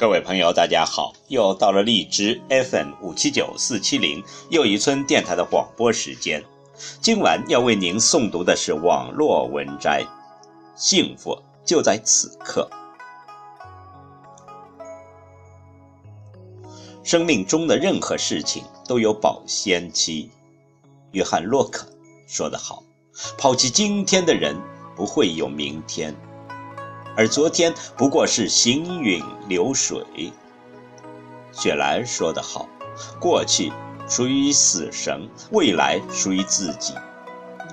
各位朋友，大家好！又到了荔枝 FM 五七九四七零又一村电台的广播时间。今晚要为您诵读的是网络文摘，幸福就在此刻。生命中的任何事情都有保鲜期。约翰·洛克说得好：“抛弃今天的人，不会有明天。”而昨天不过是行云流水。雪莱说得好：“过去属于死神，未来属于自己。”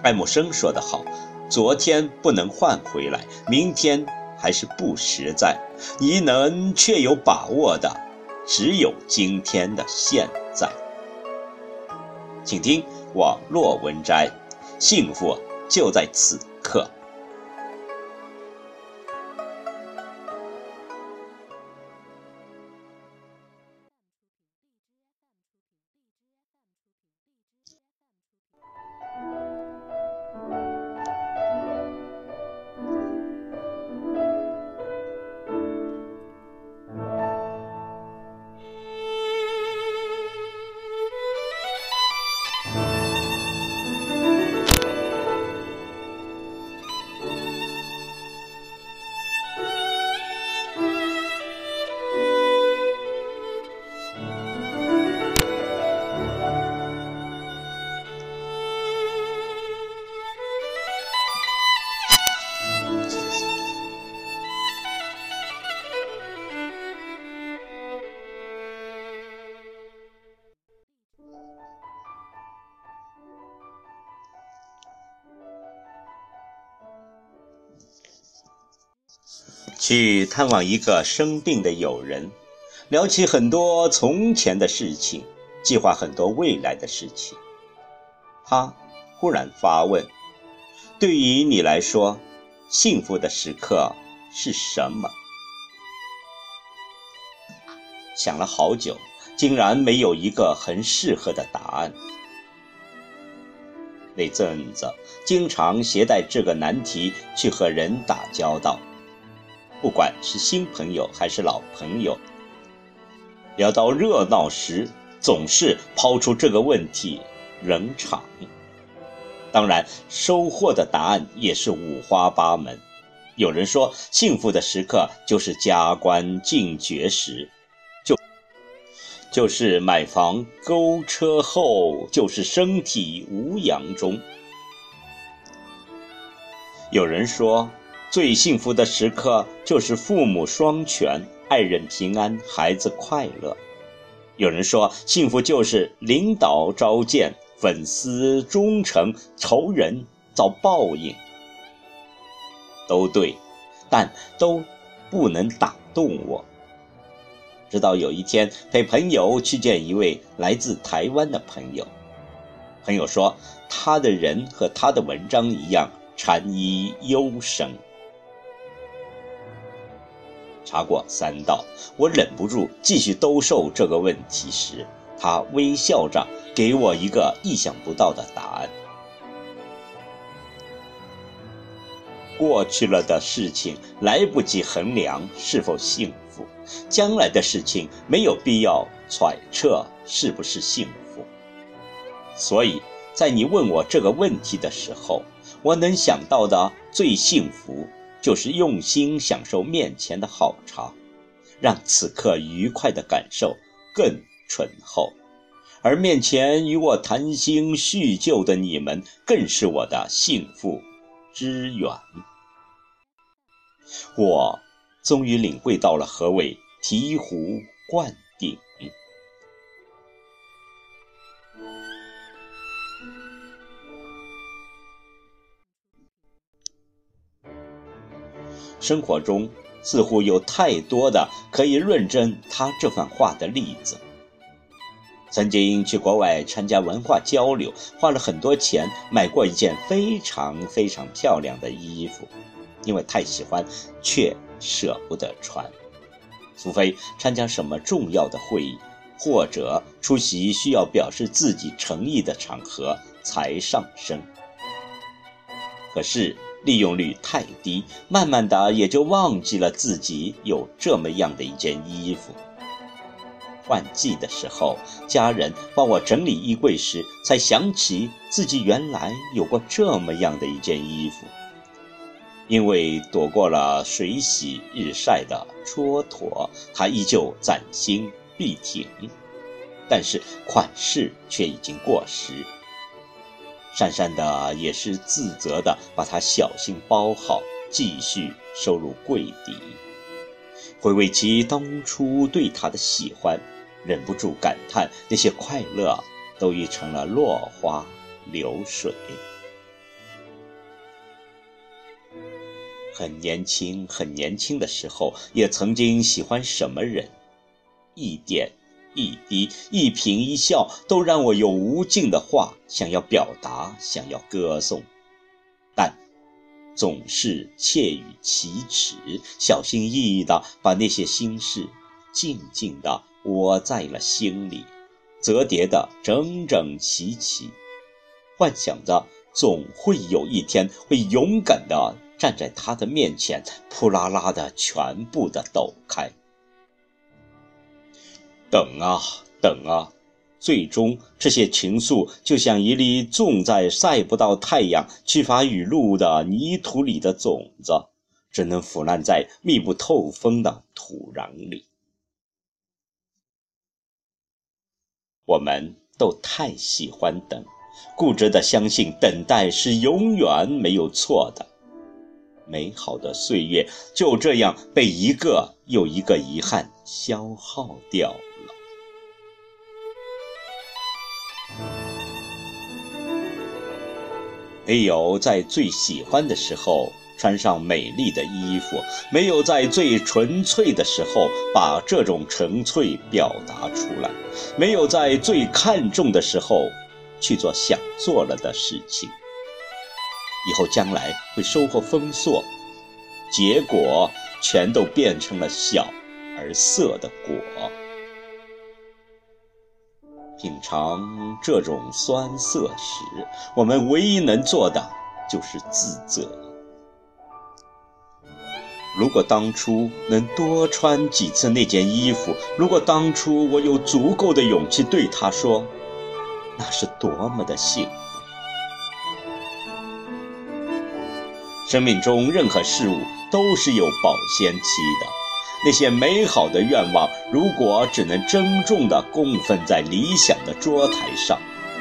爱默生说得好：“昨天不能换回来，明天还是不实在。你能确有把握的，只有今天的现在。”请听网络文摘：幸福就在此刻。去探望一个生病的友人，聊起很多从前的事情，计划很多未来的事情。他忽然发问：“对于你来说，幸福的时刻是什么？”想了好久，竟然没有一个很适合的答案。那阵子，经常携带这个难题去和人打交道。不管是新朋友还是老朋友，聊到热闹时，总是抛出这个问题，冷场。当然，收获的答案也是五花八门。有人说，幸福的时刻就是加官进爵时，就就是买房购车后，就是身体无恙中。有人说。最幸福的时刻就是父母双全，爱人平安，孩子快乐。有人说，幸福就是领导召见，粉丝忠诚，仇人遭报应。都对，但都不能打动我。直到有一天，陪朋友去见一位来自台湾的朋友，朋友说，他的人和他的文章一样，禅意幽深。查过三道，我忍不住继续兜售这个问题时，他微笑着给我一个意想不到的答案：过去了的事情来不及衡量是否幸福，将来的事情没有必要揣测是不是幸福。所以在你问我这个问题的时候，我能想到的最幸福。就是用心享受面前的好茶，让此刻愉快的感受更醇厚，而面前与我谈心叙旧的你们，更是我的幸福之源。我终于领会到了何谓醍醐灌顶。生活中似乎有太多的可以论证他这番话的例子。曾经去国外参加文化交流，花了很多钱买过一件非常非常漂亮的衣服，因为太喜欢，却舍不得穿，除非参加什么重要的会议，或者出席需要表示自己诚意的场合才上身。可是利用率太低，慢慢的也就忘记了自己有这么样的一件衣服。换季的时候，家人帮我整理衣柜时，才想起自己原来有过这么样的一件衣服。因为躲过了水洗日晒的蹉跎，它依旧崭新笔挺，但是款式却已经过时。讪讪的也是自责的，把它小心包好，继续收入柜底。回味起当初对它的喜欢。忍不住感叹，那些快乐都已成了落花流水。很年轻，很年轻的时候，也曾经喜欢什么人，一点一滴，一颦一笑，都让我有无尽的话想要表达，想要歌颂，但总是窃语启齿，小心翼翼地把那些心事静静地。窝在了心里，折叠的整整齐齐，幻想着总会有一天会勇敢地站在他的面前，扑啦啦的全部的抖开。等啊等啊，最终这些情愫就像一粒种在晒不到太阳、缺乏雨露的泥土里的种子，只能腐烂在密不透风的土壤里。我们都太喜欢等，固执地相信等待是永远没有错的。美好的岁月就这样被一个又一个遗憾消耗掉没有在最喜欢的时候。穿上美丽的衣服，没有在最纯粹的时候把这种纯粹表达出来，没有在最看重的时候去做想做了的事情，以后将来会收获丰硕，结果全都变成了小而涩的果。品尝这种酸涩时，我们唯一能做的就是自责。如果当初能多穿几次那件衣服，如果当初我有足够的勇气对他说，那是多么的幸福。生命中任何事物都是有保鲜期的，那些美好的愿望，如果只能珍重地供奉在理想的桌台上，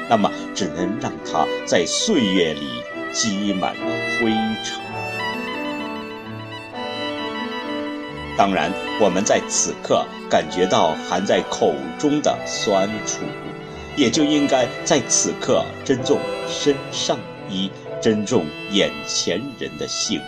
那么只能让它在岁月里积满了灰尘。当然，我们在此刻感觉到含在口中的酸楚，也就应该在此刻珍重身上衣，珍重眼前人的幸福。